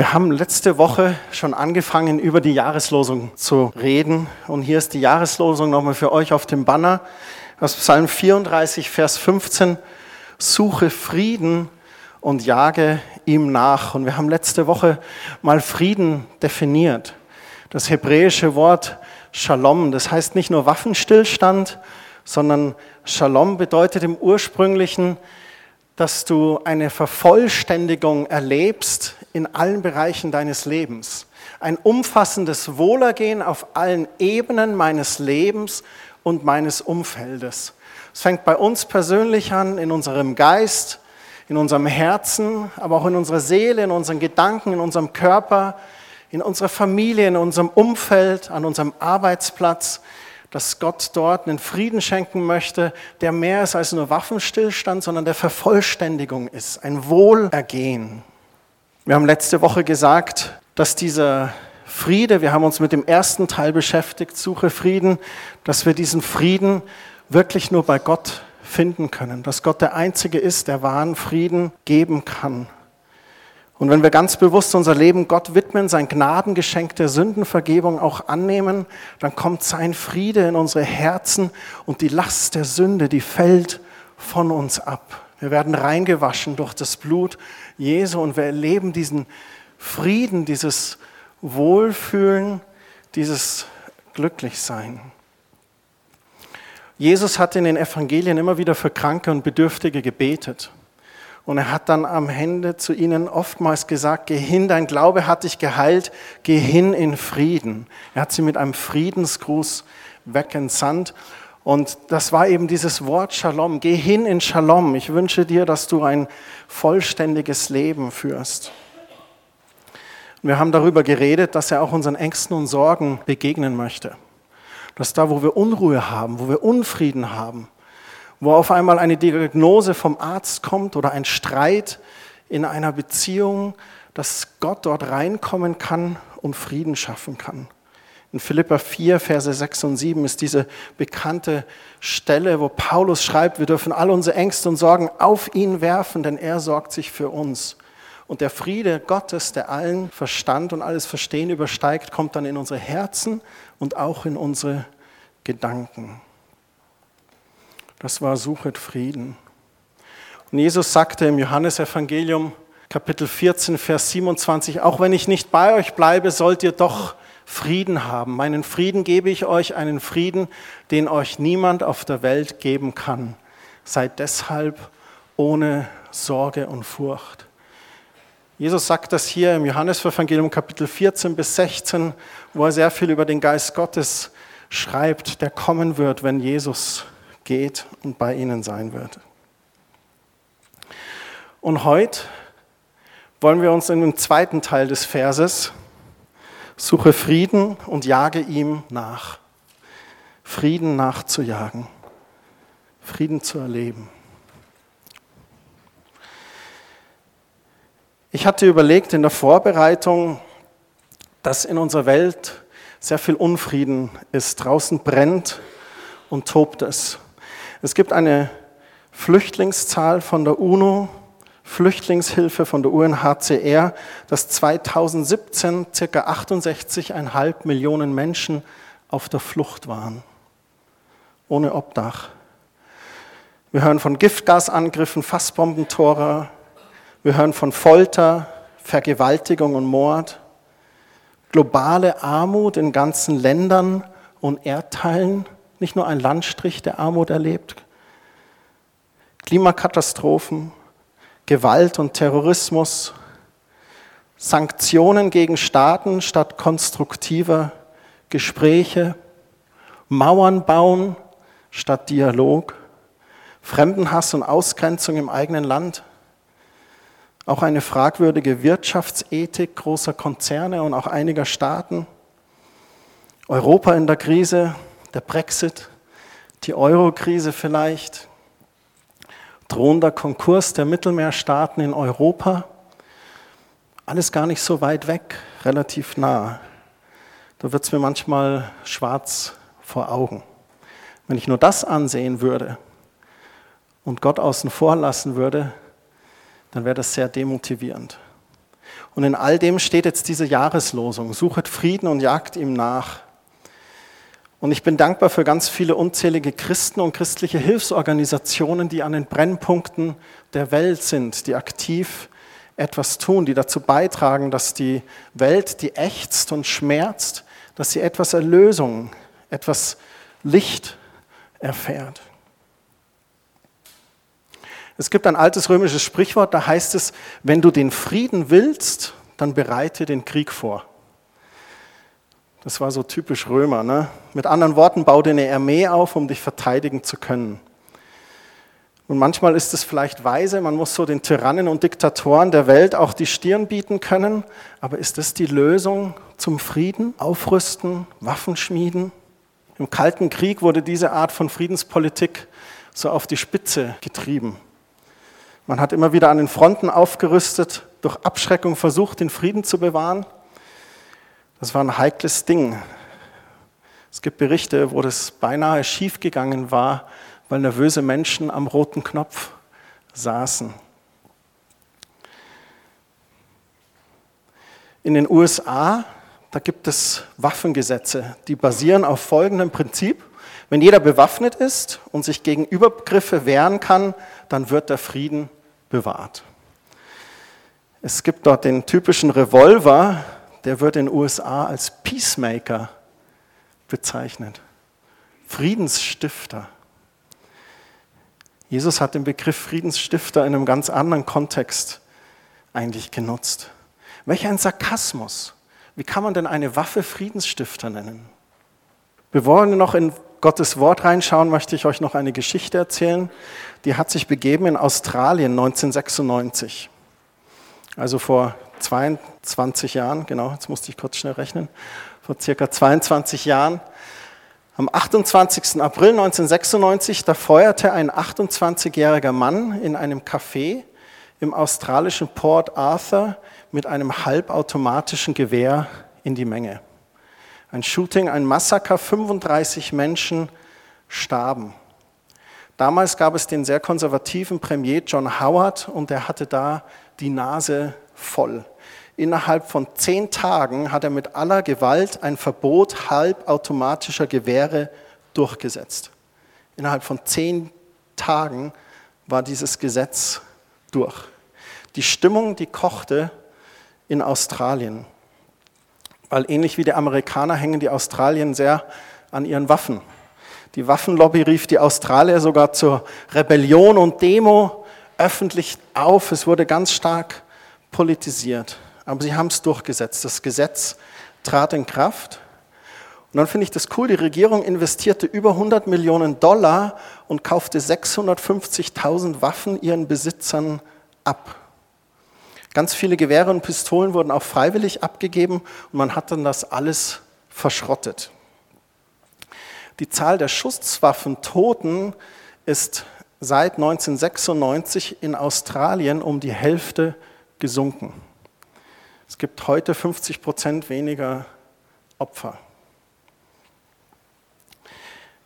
Wir haben letzte Woche schon angefangen, über die Jahreslosung zu reden. Und hier ist die Jahreslosung nochmal für euch auf dem Banner aus Psalm 34, Vers 15. Suche Frieden und jage ihm nach. Und wir haben letzte Woche mal Frieden definiert. Das hebräische Wort Shalom, das heißt nicht nur Waffenstillstand, sondern Shalom bedeutet im ursprünglichen, dass du eine Vervollständigung erlebst in allen Bereichen deines Lebens. Ein umfassendes Wohlergehen auf allen Ebenen meines Lebens und meines Umfeldes. Es fängt bei uns persönlich an, in unserem Geist, in unserem Herzen, aber auch in unserer Seele, in unseren Gedanken, in unserem Körper, in unserer Familie, in unserem Umfeld, an unserem Arbeitsplatz, dass Gott dort einen Frieden schenken möchte, der mehr ist als nur Waffenstillstand, sondern der Vervollständigung ist, ein Wohlergehen. Wir haben letzte Woche gesagt, dass dieser Friede, wir haben uns mit dem ersten Teil beschäftigt, Suche Frieden, dass wir diesen Frieden wirklich nur bei Gott finden können, dass Gott der Einzige ist, der wahren Frieden geben kann. Und wenn wir ganz bewusst unser Leben Gott widmen, sein Gnadengeschenk der Sündenvergebung auch annehmen, dann kommt sein Friede in unsere Herzen und die Last der Sünde, die fällt von uns ab. Wir werden reingewaschen durch das Blut Jesu und wir erleben diesen Frieden, dieses Wohlfühlen, dieses Glücklichsein. Jesus hat in den Evangelien immer wieder für Kranke und Bedürftige gebetet. Und er hat dann am Ende zu ihnen oftmals gesagt, geh hin, dein Glaube hat dich geheilt, geh hin in Frieden. Er hat sie mit einem Friedensgruß wegentsandt. Und das war eben dieses Wort Shalom. Geh hin in Shalom. Ich wünsche dir, dass du ein vollständiges Leben führst. Wir haben darüber geredet, dass er auch unseren Ängsten und Sorgen begegnen möchte. Dass da, wo wir Unruhe haben, wo wir Unfrieden haben, wo auf einmal eine Diagnose vom Arzt kommt oder ein Streit in einer Beziehung, dass Gott dort reinkommen kann und Frieden schaffen kann. In Philippa 4, Verse 6 und 7 ist diese bekannte Stelle, wo Paulus schreibt, wir dürfen all unsere Ängste und Sorgen auf ihn werfen, denn er sorgt sich für uns. Und der Friede Gottes, der allen Verstand und alles Verstehen übersteigt, kommt dann in unsere Herzen und auch in unsere Gedanken. Das war Suchet Frieden. Und Jesus sagte im Johannesevangelium Kapitel 14, Vers 27, auch wenn ich nicht bei euch bleibe, sollt ihr doch Frieden haben. Meinen Frieden gebe ich euch, einen Frieden, den euch niemand auf der Welt geben kann. Seid deshalb ohne Sorge und Furcht. Jesus sagt das hier im Johannesevangelium Kapitel 14 bis 16, wo er sehr viel über den Geist Gottes schreibt, der kommen wird, wenn Jesus geht und bei ihnen sein wird. Und heute wollen wir uns in dem zweiten Teil des Verses Suche Frieden und jage ihm nach. Frieden nachzujagen. Frieden zu erleben. Ich hatte überlegt in der Vorbereitung, dass in unserer Welt sehr viel Unfrieden ist. Draußen brennt und tobt es. Es gibt eine Flüchtlingszahl von der UNO, Flüchtlingshilfe von der UNHCR, dass 2017 circa 68,5 Millionen Menschen auf der Flucht waren, ohne Obdach. Wir hören von Giftgasangriffen, Fassbombentore, wir hören von Folter, Vergewaltigung und Mord, globale Armut in ganzen Ländern und Erdteilen nicht nur ein Landstrich, der Armut erlebt. Klimakatastrophen, Gewalt und Terrorismus, Sanktionen gegen Staaten statt konstruktiver Gespräche, Mauern bauen statt Dialog, Fremdenhass und Ausgrenzung im eigenen Land, auch eine fragwürdige Wirtschaftsethik großer Konzerne und auch einiger Staaten, Europa in der Krise, der Brexit, die Euro-Krise vielleicht, drohender Konkurs der Mittelmeerstaaten in Europa. Alles gar nicht so weit weg, relativ nah. Da wird es mir manchmal schwarz vor Augen. Wenn ich nur das ansehen würde und Gott außen vor lassen würde, dann wäre das sehr demotivierend. Und in all dem steht jetzt diese Jahreslosung, suchet Frieden und jagt ihm nach. Und ich bin dankbar für ganz viele unzählige Christen und christliche Hilfsorganisationen, die an den Brennpunkten der Welt sind, die aktiv etwas tun, die dazu beitragen, dass die Welt, die ächzt und schmerzt, dass sie etwas Erlösung, etwas Licht erfährt. Es gibt ein altes römisches Sprichwort, da heißt es, wenn du den Frieden willst, dann bereite den Krieg vor. Das war so typisch Römer. Ne? Mit anderen Worten, bau dir eine Armee auf, um dich verteidigen zu können. Und manchmal ist es vielleicht weise, man muss so den Tyrannen und Diktatoren der Welt auch die Stirn bieten können. Aber ist das die Lösung zum Frieden? Aufrüsten, Waffen schmieden? Im Kalten Krieg wurde diese Art von Friedenspolitik so auf die Spitze getrieben. Man hat immer wieder an den Fronten aufgerüstet, durch Abschreckung versucht, den Frieden zu bewahren. Das war ein heikles Ding. Es gibt Berichte, wo das beinahe schiefgegangen war, weil nervöse Menschen am roten Knopf saßen. In den USA, da gibt es Waffengesetze, die basieren auf folgendem Prinzip. Wenn jeder bewaffnet ist und sich gegen Übergriffe wehren kann, dann wird der Frieden bewahrt. Es gibt dort den typischen Revolver, der wird in den USA als Peacemaker bezeichnet. Friedensstifter. Jesus hat den Begriff Friedensstifter in einem ganz anderen Kontext eigentlich genutzt. Welch ein Sarkasmus. Wie kann man denn eine Waffe Friedensstifter nennen? Wir noch in Gottes Wort reinschauen, möchte ich euch noch eine Geschichte erzählen. Die hat sich begeben in Australien 1996. Also vor 22 Jahren, genau, jetzt musste ich kurz schnell rechnen, vor circa 22 Jahren. Am 28. April 1996, da feuerte ein 28-jähriger Mann in einem Café im australischen Port Arthur mit einem halbautomatischen Gewehr in die Menge. Ein Shooting, ein Massaker, 35 Menschen starben. Damals gab es den sehr konservativen Premier John Howard und er hatte da die Nase voll. Innerhalb von zehn Tagen hat er mit aller Gewalt ein Verbot halbautomatischer Gewehre durchgesetzt. Innerhalb von zehn Tagen war dieses Gesetz durch. Die Stimmung, die kochte in Australien, weil ähnlich wie die Amerikaner hängen die Australien sehr an ihren Waffen. Die Waffenlobby rief die Australier sogar zur Rebellion und Demo öffentlich auf. Es wurde ganz stark politisiert. Aber sie haben es durchgesetzt. Das Gesetz trat in Kraft. Und dann finde ich das cool, die Regierung investierte über 100 Millionen Dollar und kaufte 650.000 Waffen ihren Besitzern ab. Ganz viele Gewehre und Pistolen wurden auch freiwillig abgegeben und man hat dann das alles verschrottet. Die Zahl der Schusswaffentoten ist seit 1996 in Australien um die Hälfte gesunken. Es gibt heute 50 Prozent weniger Opfer.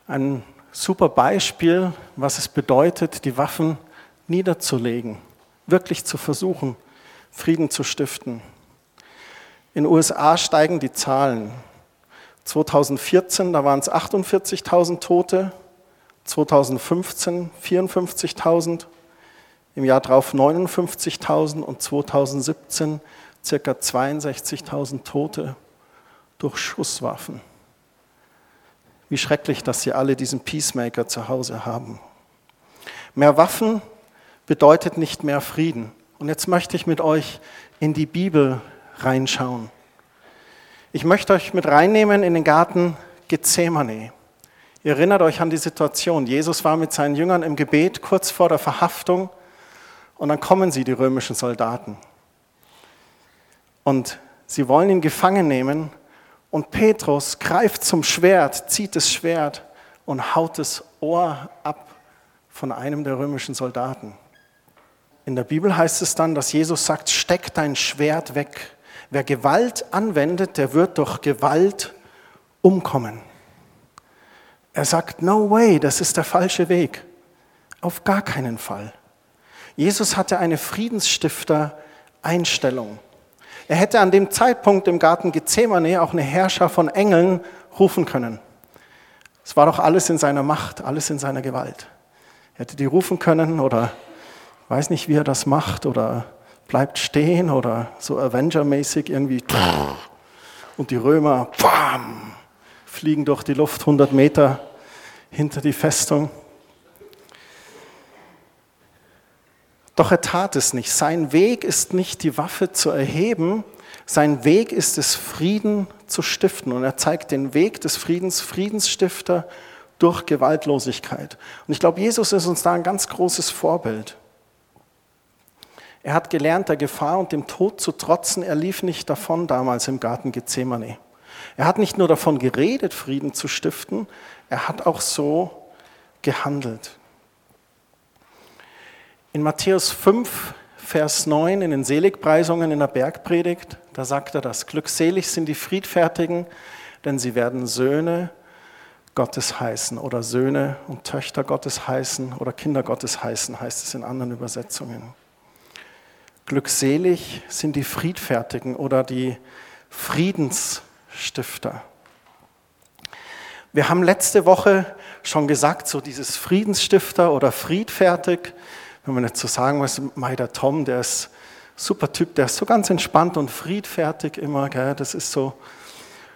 Ein super Beispiel, was es bedeutet, die Waffen niederzulegen, wirklich zu versuchen, Frieden zu stiften. In den USA steigen die Zahlen. 2014, da waren es 48.000 Tote, 2015 54.000, im Jahr darauf 59.000 und 2017 circa 62.000 Tote durch Schusswaffen. Wie schrecklich, dass sie alle diesen Peacemaker zu Hause haben. Mehr Waffen bedeutet nicht mehr Frieden. Und jetzt möchte ich mit euch in die Bibel reinschauen. Ich möchte euch mit reinnehmen in den Garten Gethsemane. Ihr erinnert euch an die Situation. Jesus war mit seinen Jüngern im Gebet kurz vor der Verhaftung und dann kommen sie, die römischen Soldaten. Und sie wollen ihn gefangen nehmen und Petrus greift zum Schwert, zieht das Schwert und haut das Ohr ab von einem der römischen Soldaten. In der Bibel heißt es dann, dass Jesus sagt, steck dein Schwert weg. Wer Gewalt anwendet, der wird durch Gewalt umkommen. Er sagt, no way, das ist der falsche Weg. Auf gar keinen Fall. Jesus hatte eine Friedensstifter-Einstellung. Er hätte an dem Zeitpunkt im Garten Gethsemane auch eine Herrscher von Engeln rufen können. Es war doch alles in seiner Macht, alles in seiner Gewalt. Er hätte die rufen können oder weiß nicht, wie er das macht oder bleibt stehen oder so Avenger-mäßig irgendwie. Und die Römer bam, fliegen durch die Luft 100 Meter hinter die Festung. Doch er tat es nicht. Sein Weg ist nicht die Waffe zu erheben, sein Weg ist es, Frieden zu stiften. Und er zeigt den Weg des Friedens, Friedensstifter durch Gewaltlosigkeit. Und ich glaube, Jesus ist uns da ein ganz großes Vorbild. Er hat gelernt, der Gefahr und dem Tod zu trotzen. Er lief nicht davon damals im Garten Gethsemane. Er hat nicht nur davon geredet, Frieden zu stiften, er hat auch so gehandelt. In Matthäus 5, Vers 9, in den Seligpreisungen in der Bergpredigt, da sagt er das. Glückselig sind die Friedfertigen, denn sie werden Söhne Gottes heißen oder Söhne und Töchter Gottes heißen oder Kinder Gottes heißen, heißt es in anderen Übersetzungen. Glückselig sind die Friedfertigen oder die Friedensstifter. Wir haben letzte Woche schon gesagt, so dieses Friedensstifter oder friedfertig, wenn man jetzt so sagen muss, Mai, der Tom, der ist super Typ, der ist so ganz entspannt und friedfertig immer, gell? das ist so,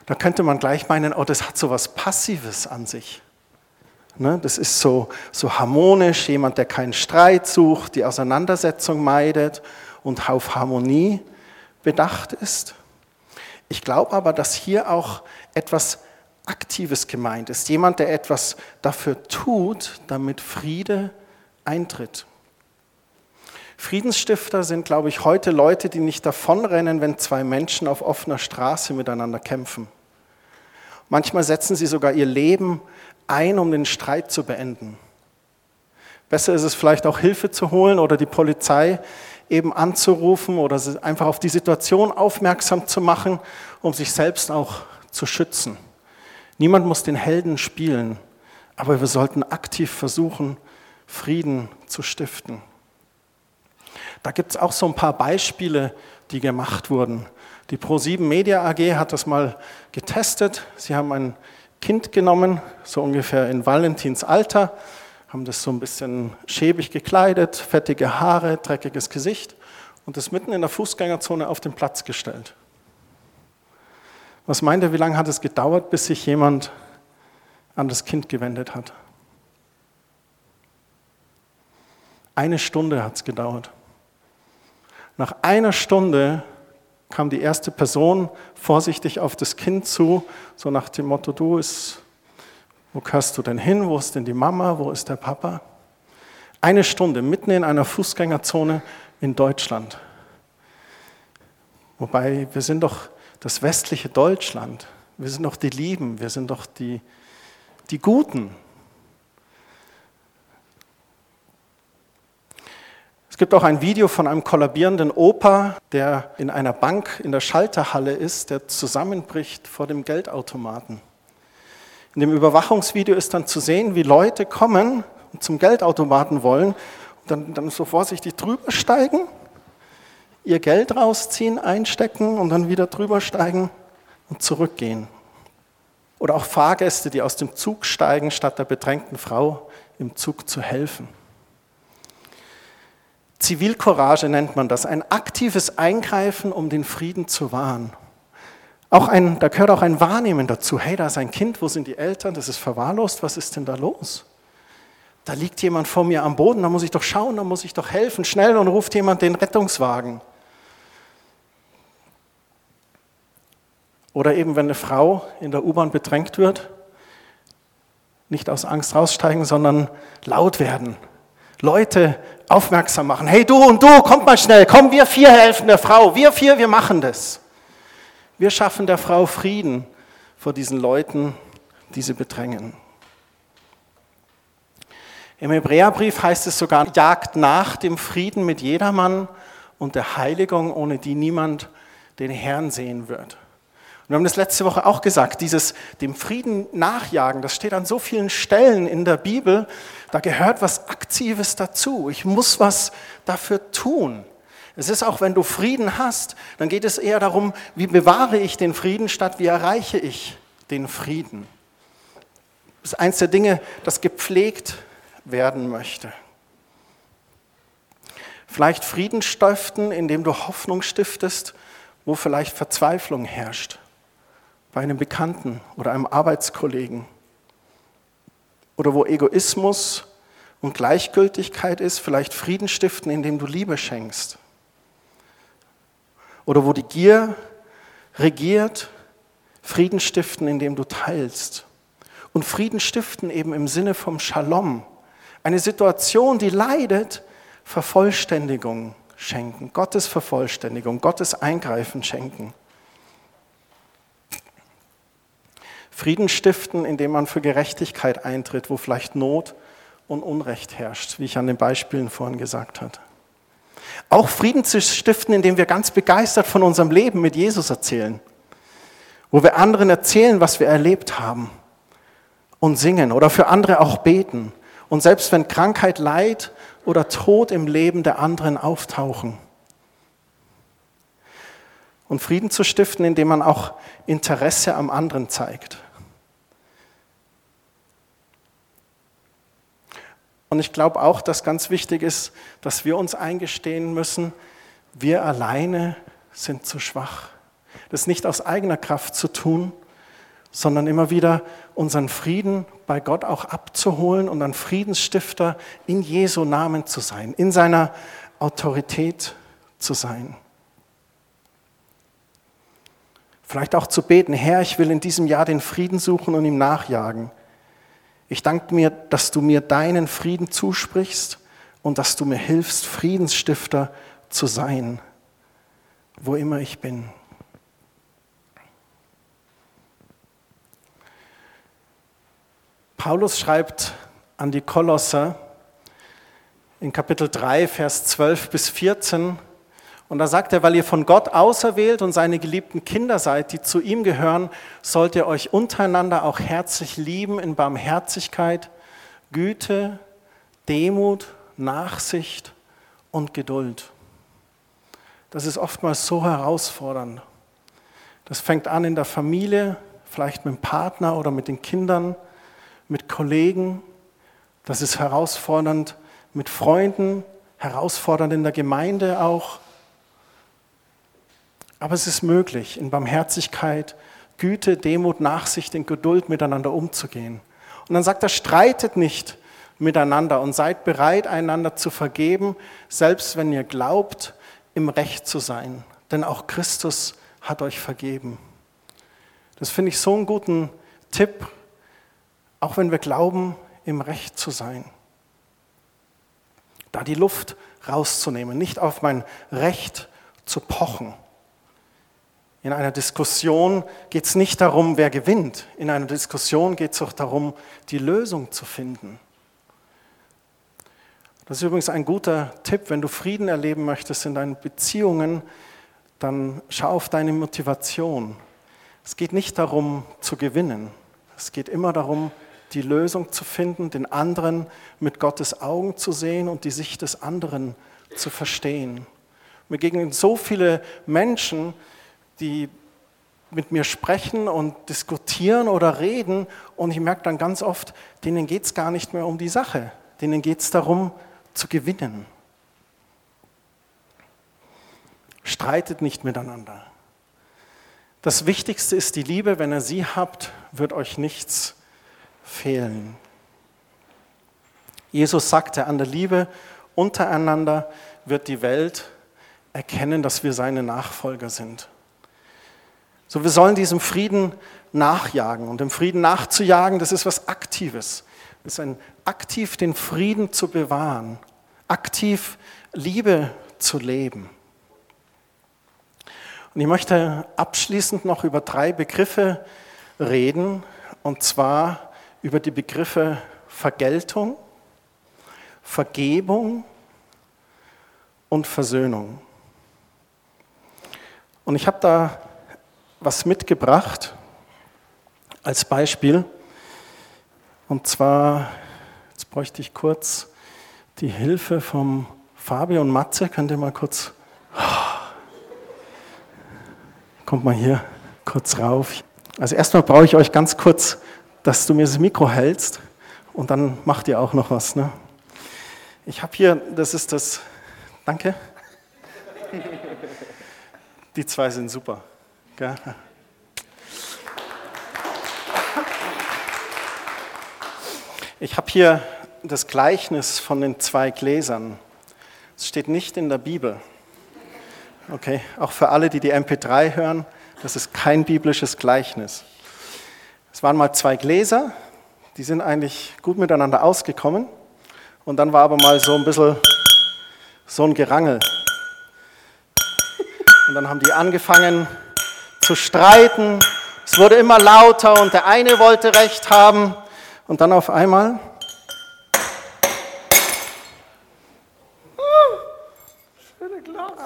da könnte man gleich meinen, oh, das hat so was Passives an sich. Ne? Das ist so, so harmonisch, jemand, der keinen Streit sucht, die Auseinandersetzung meidet und auf Harmonie bedacht ist. Ich glaube aber, dass hier auch etwas Aktives gemeint ist. Jemand, der etwas dafür tut, damit Friede eintritt. Friedensstifter sind, glaube ich, heute Leute, die nicht davonrennen, wenn zwei Menschen auf offener Straße miteinander kämpfen. Manchmal setzen sie sogar ihr Leben ein, um den Streit zu beenden. Besser ist es vielleicht auch Hilfe zu holen oder die Polizei eben anzurufen oder einfach auf die Situation aufmerksam zu machen, um sich selbst auch zu schützen. Niemand muss den Helden spielen, aber wir sollten aktiv versuchen, Frieden zu stiften. Da gibt es auch so ein paar Beispiele, die gemacht wurden. Die Pro7 Media AG hat das mal getestet. Sie haben ein Kind genommen, so ungefähr in Valentins Alter, haben das so ein bisschen schäbig gekleidet, fettige Haare, dreckiges Gesicht und das mitten in der Fußgängerzone auf den Platz gestellt. Was meint ihr, wie lange hat es gedauert, bis sich jemand an das Kind gewendet hat? Eine Stunde hat es gedauert. Nach einer Stunde kam die erste Person vorsichtig auf das Kind zu, so nach dem Motto, du ist, wo gehörst du denn hin? Wo ist denn die Mama? Wo ist der Papa? Eine Stunde mitten in einer Fußgängerzone in Deutschland. Wobei wir sind doch das westliche Deutschland. Wir sind doch die Lieben, wir sind doch die, die Guten. Es gibt auch ein Video von einem kollabierenden Opa, der in einer Bank in der Schalterhalle ist, der zusammenbricht vor dem Geldautomaten. In dem Überwachungsvideo ist dann zu sehen, wie Leute kommen und zum Geldautomaten wollen und dann, dann so vorsichtig drüber steigen, ihr Geld rausziehen, einstecken und dann wieder drüber steigen und zurückgehen. Oder auch Fahrgäste, die aus dem Zug steigen, statt der bedrängten Frau im Zug zu helfen. Zivilcourage nennt man das, ein aktives Eingreifen, um den Frieden zu wahren. Auch ein, da gehört auch ein Wahrnehmen dazu. Hey, da ist ein Kind, wo sind die Eltern? Das ist verwahrlost, was ist denn da los? Da liegt jemand vor mir am Boden, da muss ich doch schauen, da muss ich doch helfen. Schnell und ruft jemand den Rettungswagen. Oder eben, wenn eine Frau in der U-Bahn bedrängt wird, nicht aus Angst raussteigen, sondern laut werden, Leute aufmerksam machen. Hey du und du, kommt mal schnell, komm, wir vier helfen der Frau, wir vier, wir machen das. Wir schaffen der Frau Frieden vor diesen Leuten, die sie bedrängen. Im Hebräerbrief heißt es sogar, jagt nach dem Frieden mit jedermann und der Heiligung, ohne die niemand den Herrn sehen wird. Und wir haben das letzte Woche auch gesagt, dieses dem Frieden nachjagen, das steht an so vielen Stellen in der Bibel, da gehört was Aktives dazu. Ich muss was dafür tun. Es ist auch, wenn du Frieden hast, dann geht es eher darum, wie bewahre ich den Frieden statt wie erreiche ich den Frieden. Das ist eins der Dinge, das gepflegt werden möchte. Vielleicht Frieden stiften, indem du Hoffnung stiftest, wo vielleicht Verzweiflung herrscht. Bei einem Bekannten oder einem Arbeitskollegen. Oder wo Egoismus und Gleichgültigkeit ist, vielleicht Frieden stiften, indem du Liebe schenkst. Oder wo die Gier regiert, Frieden stiften, indem du teilst. Und Frieden stiften eben im Sinne vom Shalom. Eine Situation, die leidet, Vervollständigung schenken, Gottes Vervollständigung, Gottes Eingreifen schenken. Frieden stiften, indem man für Gerechtigkeit eintritt, wo vielleicht Not und Unrecht herrscht, wie ich an den Beispielen vorhin gesagt habe. Auch Frieden zu stiften, indem wir ganz begeistert von unserem Leben mit Jesus erzählen, wo wir anderen erzählen, was wir erlebt haben und singen oder für andere auch beten. Und selbst wenn Krankheit, Leid oder Tod im Leben der anderen auftauchen. Und Frieden zu stiften, indem man auch Interesse am anderen zeigt. Und ich glaube auch, dass ganz wichtig ist, dass wir uns eingestehen müssen, wir alleine sind zu schwach. Das nicht aus eigener Kraft zu tun, sondern immer wieder unseren Frieden bei Gott auch abzuholen und ein Friedensstifter in Jesu Namen zu sein, in seiner Autorität zu sein. Vielleicht auch zu beten, Herr, ich will in diesem Jahr den Frieden suchen und ihm nachjagen. Ich danke mir, dass du mir deinen Frieden zusprichst und dass du mir hilfst, Friedensstifter zu sein, wo immer ich bin. Paulus schreibt an die Kolosser in Kapitel 3, Vers 12 bis 14, und da sagt er, weil ihr von Gott auserwählt und seine geliebten Kinder seid, die zu ihm gehören, sollt ihr euch untereinander auch herzlich lieben in Barmherzigkeit, Güte, Demut, Nachsicht und Geduld. Das ist oftmals so herausfordernd. Das fängt an in der Familie, vielleicht mit dem Partner oder mit den Kindern, mit Kollegen. Das ist herausfordernd mit Freunden, herausfordernd in der Gemeinde auch. Aber es ist möglich, in Barmherzigkeit, Güte, Demut, Nachsicht und Geduld miteinander umzugehen. Und dann sagt er, streitet nicht miteinander und seid bereit, einander zu vergeben, selbst wenn ihr glaubt, im Recht zu sein. Denn auch Christus hat euch vergeben. Das finde ich so einen guten Tipp, auch wenn wir glauben, im Recht zu sein. Da die Luft rauszunehmen, nicht auf mein Recht zu pochen. In einer Diskussion geht es nicht darum, wer gewinnt. In einer Diskussion geht es auch darum, die Lösung zu finden. Das ist übrigens ein guter Tipp, wenn du Frieden erleben möchtest in deinen Beziehungen, dann schau auf deine Motivation. Es geht nicht darum zu gewinnen. Es geht immer darum, die Lösung zu finden, den anderen mit Gottes Augen zu sehen und die Sicht des anderen zu verstehen. Mir begegnen so viele Menschen, die mit mir sprechen und diskutieren oder reden und ich merke dann ganz oft, denen geht es gar nicht mehr um die Sache, denen geht es darum zu gewinnen. Streitet nicht miteinander. Das Wichtigste ist die Liebe, wenn ihr sie habt, wird euch nichts fehlen. Jesus sagte, an der Liebe untereinander wird die Welt erkennen, dass wir seine Nachfolger sind. So, wir sollen diesem Frieden nachjagen. Und dem Frieden nachzujagen, das ist was Aktives. Das ist ein aktiv den Frieden zu bewahren, aktiv Liebe zu leben. Und ich möchte abschließend noch über drei Begriffe reden, und zwar über die Begriffe Vergeltung, Vergebung und Versöhnung. Und ich habe da was mitgebracht als Beispiel. Und zwar, jetzt bräuchte ich kurz die Hilfe vom Fabio und Matze. Könnt ihr mal kurz Kommt mal hier kurz rauf. Also erstmal brauche ich euch ganz kurz, dass du mir das Mikro hältst und dann macht ihr auch noch was. Ne? Ich habe hier, das ist das, danke. Die zwei sind super. Ich habe hier das Gleichnis von den zwei Gläsern. Es steht nicht in der Bibel. Okay, auch für alle, die die MP3 hören, das ist kein biblisches Gleichnis. Es waren mal zwei Gläser, die sind eigentlich gut miteinander ausgekommen. Und dann war aber mal so ein bisschen so ein Gerangel. Und dann haben die angefangen zu streiten. Es wurde immer lauter und der eine wollte Recht haben. Und dann auf einmal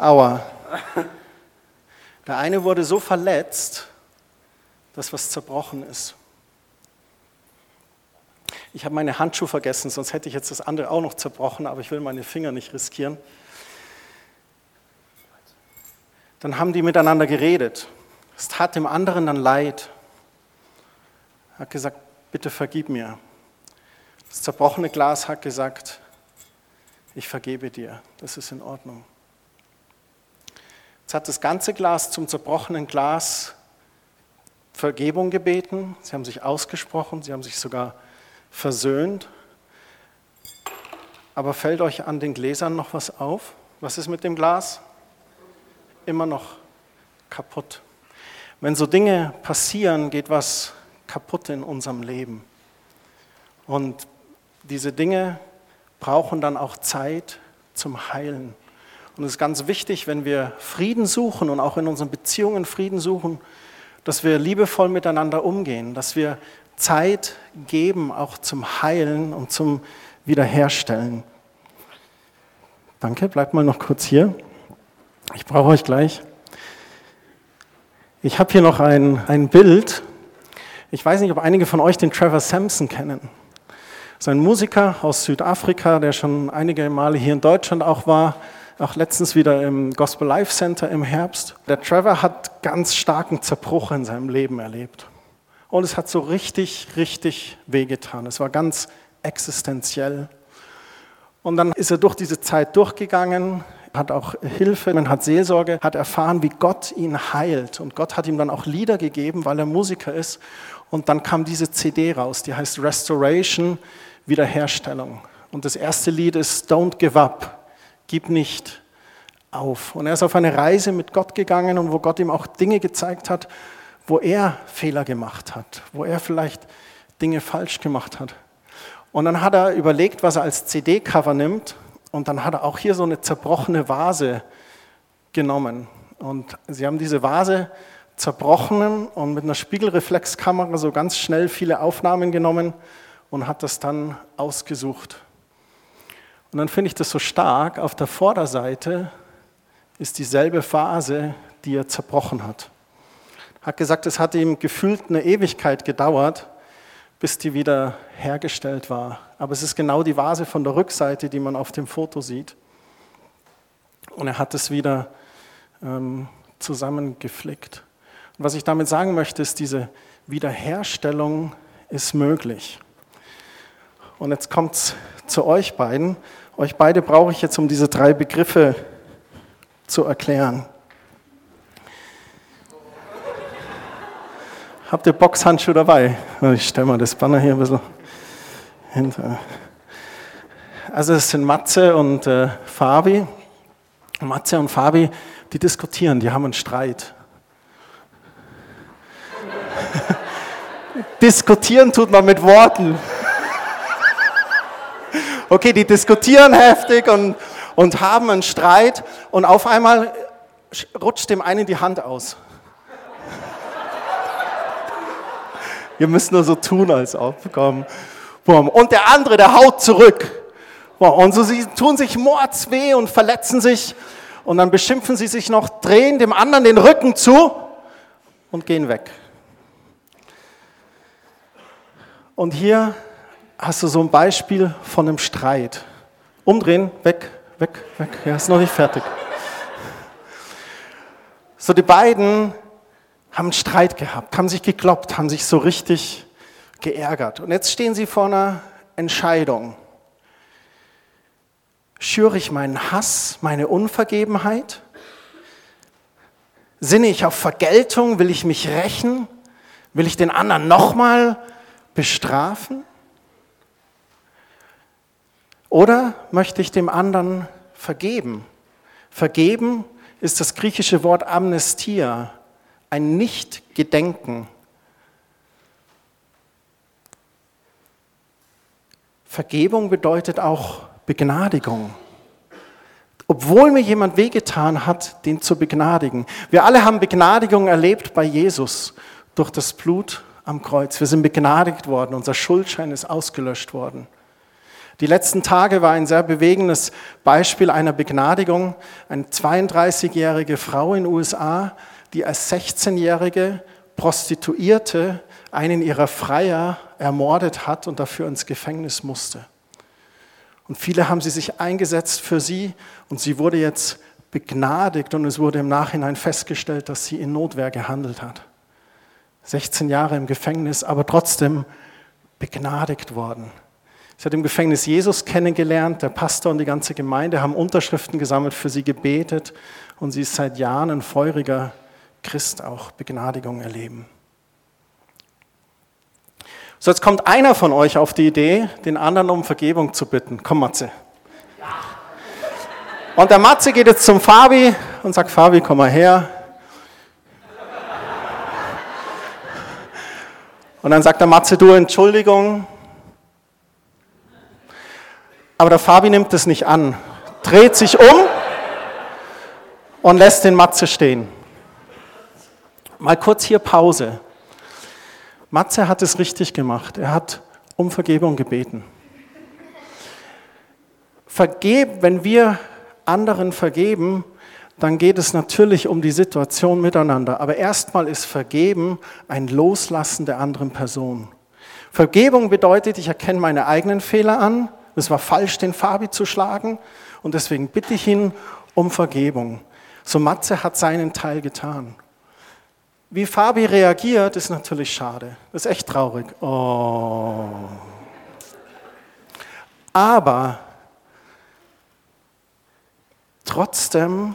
Aua. Der eine wurde so verletzt, dass was zerbrochen ist. Ich habe meine Handschuhe vergessen, sonst hätte ich jetzt das andere auch noch zerbrochen, aber ich will meine Finger nicht riskieren. Dann haben die miteinander geredet. Es tat dem anderen dann leid. Er hat gesagt, bitte vergib mir. Das zerbrochene Glas hat gesagt, ich vergebe dir, das ist in Ordnung. Jetzt hat das ganze Glas zum zerbrochenen Glas Vergebung gebeten. Sie haben sich ausgesprochen, sie haben sich sogar versöhnt. Aber fällt euch an den Gläsern noch was auf? Was ist mit dem Glas? Immer noch kaputt. Wenn so Dinge passieren, geht was kaputt in unserem Leben. Und diese Dinge brauchen dann auch Zeit zum Heilen. Und es ist ganz wichtig, wenn wir Frieden suchen und auch in unseren Beziehungen Frieden suchen, dass wir liebevoll miteinander umgehen, dass wir Zeit geben, auch zum Heilen und zum Wiederherstellen. Danke, bleibt mal noch kurz hier. Ich brauche euch gleich. Ich habe hier noch ein, ein Bild. Ich weiß nicht, ob einige von euch den Trevor Sampson kennen. Das ist ein Musiker aus Südafrika, der schon einige Male hier in Deutschland auch war auch letztens wieder im Gospel Life Center im Herbst. Der Trevor hat ganz starken Zerbruch in seinem Leben erlebt. Und es hat so richtig, richtig wehgetan. Es war ganz existenziell. Und dann ist er durch diese Zeit durchgegangen, hat auch Hilfe, man hat Seelsorge, hat erfahren, wie Gott ihn heilt. Und Gott hat ihm dann auch Lieder gegeben, weil er Musiker ist. Und dann kam diese CD raus, die heißt Restoration, Wiederherstellung. Und das erste Lied ist Don't Give Up gib nicht auf. Und er ist auf eine Reise mit Gott gegangen und wo Gott ihm auch Dinge gezeigt hat, wo er Fehler gemacht hat, wo er vielleicht Dinge falsch gemacht hat. Und dann hat er überlegt, was er als CD-Cover nimmt und dann hat er auch hier so eine zerbrochene Vase genommen. Und sie haben diese Vase zerbrochen und mit einer Spiegelreflexkamera so ganz schnell viele Aufnahmen genommen und hat das dann ausgesucht. Und dann finde ich das so stark, auf der Vorderseite ist dieselbe Phase, die er zerbrochen hat. Hat gesagt, es hat ihm gefühlt eine Ewigkeit gedauert, bis die wieder hergestellt war. Aber es ist genau die Vase von der Rückseite, die man auf dem Foto sieht. Und er hat es wieder ähm, zusammengeflickt. Und was ich damit sagen möchte, ist, diese Wiederherstellung ist möglich. Und jetzt kommt es zu euch beiden. Euch beide brauche ich jetzt, um diese drei Begriffe zu erklären. Habt ihr Boxhandschuhe dabei? Ich stelle mal das Banner hier ein bisschen hinter. Also es sind Matze und äh, Fabi. Matze und Fabi, die diskutieren, die haben einen Streit. diskutieren tut man mit Worten. Okay, die diskutieren heftig und, und haben einen Streit und auf einmal rutscht dem einen die Hand aus. Ihr müsst nur so tun, als ob. Und der andere, der haut zurück. Und so sie tun sich mordsweh und verletzen sich. Und dann beschimpfen sie sich noch, drehen dem anderen den Rücken zu und gehen weg. Und hier hast du so ein Beispiel von einem Streit. Umdrehen, weg, weg, weg. Ja, ist noch nicht fertig. So, die beiden haben einen Streit gehabt, haben sich gekloppt, haben sich so richtig geärgert. Und jetzt stehen sie vor einer Entscheidung. Schüre ich meinen Hass, meine Unvergebenheit? Sinne ich auf Vergeltung? Will ich mich rächen? Will ich den anderen nochmal bestrafen? Oder möchte ich dem anderen vergeben? Vergeben ist das griechische Wort Amnestia, ein Nicht-Gedenken. Vergebung bedeutet auch Begnadigung. Obwohl mir jemand wehgetan hat, den zu begnadigen. Wir alle haben Begnadigung erlebt bei Jesus durch das Blut am Kreuz. Wir sind begnadigt worden, unser Schuldschein ist ausgelöscht worden. Die letzten Tage war ein sehr bewegendes Beispiel einer Begnadigung. Eine 32-jährige Frau in den USA, die als 16-jährige Prostituierte einen ihrer Freier ermordet hat und dafür ins Gefängnis musste. Und viele haben sie sich eingesetzt für sie und sie wurde jetzt begnadigt und es wurde im Nachhinein festgestellt, dass sie in Notwehr gehandelt hat. 16 Jahre im Gefängnis, aber trotzdem begnadigt worden. Sie hat im Gefängnis Jesus kennengelernt, der Pastor und die ganze Gemeinde haben Unterschriften gesammelt, für sie gebetet und sie ist seit Jahren ein feuriger Christ, auch Begnadigung erleben. So, jetzt kommt einer von euch auf die Idee, den anderen um Vergebung zu bitten. Komm, Matze. Und der Matze geht jetzt zum Fabi und sagt, Fabi, komm mal her. Und dann sagt der Matze, du, Entschuldigung. Aber der Fabi nimmt es nicht an, dreht sich um und lässt den Matze stehen. Mal kurz hier Pause. Matze hat es richtig gemacht. Er hat um Vergebung gebeten. Vergeb, wenn wir anderen vergeben, dann geht es natürlich um die Situation miteinander. Aber erstmal ist Vergeben ein Loslassen der anderen Person. Vergebung bedeutet, ich erkenne meine eigenen Fehler an. Es war falsch, den Fabi zu schlagen. Und deswegen bitte ich ihn um Vergebung. So Matze hat seinen Teil getan. Wie Fabi reagiert, ist natürlich schade. Das ist echt traurig. Oh. Aber trotzdem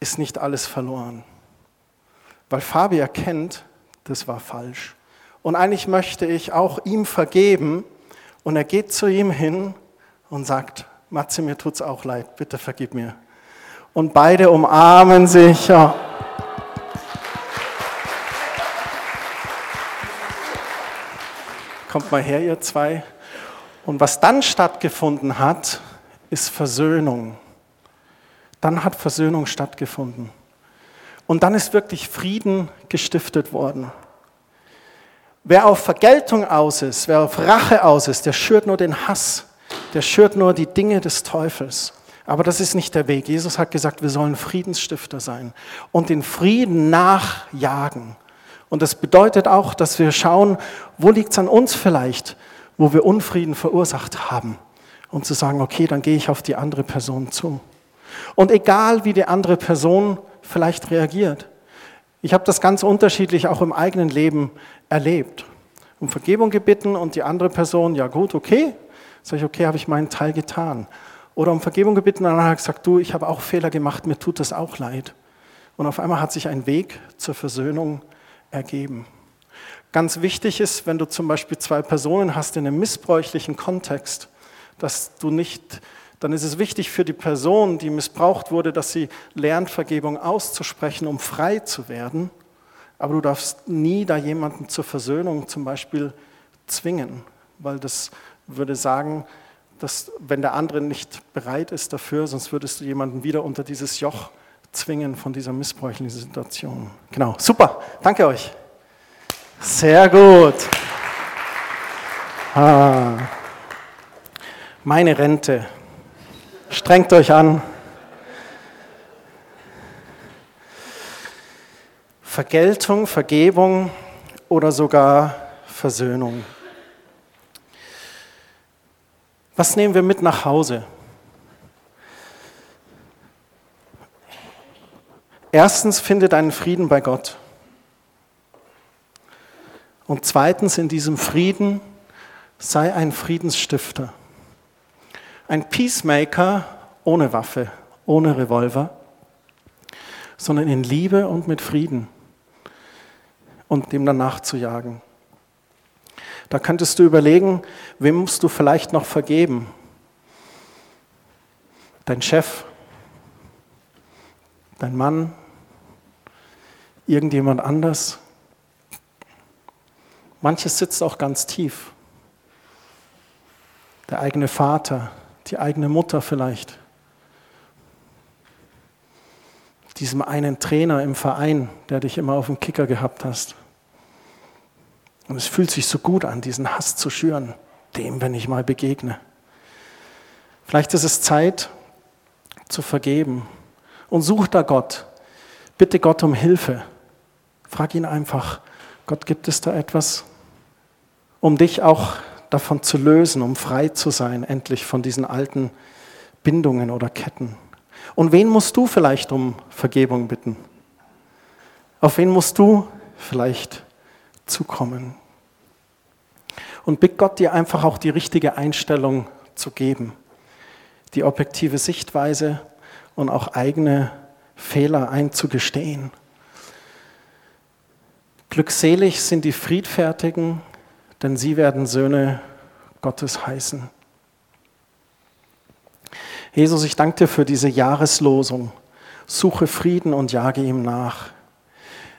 ist nicht alles verloren. Weil Fabi erkennt, das war falsch. Und eigentlich möchte ich auch ihm vergeben. Und er geht zu ihm hin und sagt, Matze, mir tut's auch leid, bitte vergib mir. Und beide umarmen sich. Ja. Kommt mal her, ihr zwei. Und was dann stattgefunden hat, ist Versöhnung. Dann hat Versöhnung stattgefunden. Und dann ist wirklich Frieden gestiftet worden. Wer auf Vergeltung aus ist, wer auf Rache aus ist, der schürt nur den Hass, der schürt nur die Dinge des Teufels. Aber das ist nicht der Weg. Jesus hat gesagt, wir sollen Friedensstifter sein und den Frieden nachjagen. Und das bedeutet auch, dass wir schauen, wo liegt es an uns vielleicht, wo wir Unfrieden verursacht haben. Und zu sagen, okay, dann gehe ich auf die andere Person zu. Und egal, wie die andere Person vielleicht reagiert. Ich habe das ganz unterschiedlich auch im eigenen Leben erlebt. Um Vergebung gebeten und die andere Person, ja gut, okay. Sag ich, okay, habe ich meinen Teil getan. Oder um Vergebung gebeten und dann hat gesagt, du, ich habe auch Fehler gemacht, mir tut das auch leid. Und auf einmal hat sich ein Weg zur Versöhnung ergeben. Ganz wichtig ist, wenn du zum Beispiel zwei Personen hast in einem missbräuchlichen Kontext, dass du nicht, dann ist es wichtig für die Person, die missbraucht wurde, dass sie lernt, Vergebung auszusprechen, um frei zu werden. Aber du darfst nie da jemanden zur Versöhnung zum Beispiel zwingen, weil das würde sagen, dass wenn der andere nicht bereit ist dafür, sonst würdest du jemanden wieder unter dieses Joch zwingen von dieser missbräuchlichen Situation. Genau, super, danke euch. Sehr gut. Ah. Meine Rente. Strengt euch an. Vergeltung, Vergebung oder sogar Versöhnung. Was nehmen wir mit nach Hause? Erstens, finde deinen Frieden bei Gott. Und zweitens in diesem Frieden sei ein Friedensstifter. Ein Peacemaker ohne Waffe, ohne Revolver, sondern in Liebe und mit Frieden und dem danach zu jagen. Da könntest du überlegen, wem musst du vielleicht noch vergeben? Dein Chef, dein Mann, irgendjemand anders. Manches sitzt auch ganz tief. Der eigene Vater, die eigene Mutter vielleicht. Diesem einen Trainer im Verein, der dich immer auf dem Kicker gehabt hast. Und es fühlt sich so gut an, diesen Hass zu schüren, dem, wenn ich mal begegne. Vielleicht ist es Zeit zu vergeben und such da Gott. Bitte Gott um Hilfe. Frag ihn einfach, Gott, gibt es da etwas, um dich auch davon zu lösen, um frei zu sein, endlich von diesen alten Bindungen oder Ketten? Und wen musst du vielleicht um Vergebung bitten? Auf wen musst du vielleicht zukommen? Und bitt Gott dir einfach auch die richtige Einstellung zu geben, die objektive Sichtweise und auch eigene Fehler einzugestehen. Glückselig sind die Friedfertigen, denn sie werden Söhne Gottes heißen. Jesus, ich danke dir für diese Jahreslosung. Suche Frieden und jage ihm nach.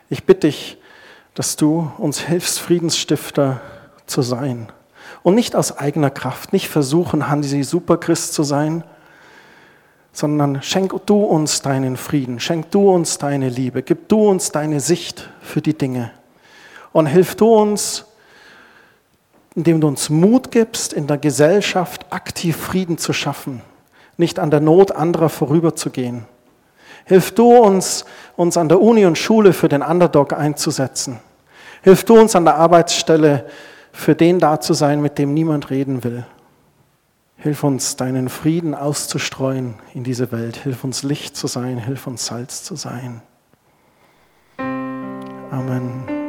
Ich bitte dich, dass du uns hilfst, Friedensstifter zu sein. Und nicht aus eigener Kraft, nicht versuchen, Hansi Superchrist zu sein, sondern schenk du uns deinen Frieden, schenk du uns deine Liebe, gib du uns deine Sicht für die Dinge. Und hilf du uns, indem du uns Mut gibst, in der Gesellschaft aktiv Frieden zu schaffen, nicht an der Not anderer vorüberzugehen. Hilf du uns, uns an der Uni und Schule für den Underdog einzusetzen. Hilf du uns an der Arbeitsstelle für den da zu sein, mit dem niemand reden will. Hilf uns, deinen Frieden auszustreuen in diese Welt. Hilf uns, Licht zu sein. Hilf uns, Salz zu sein. Amen.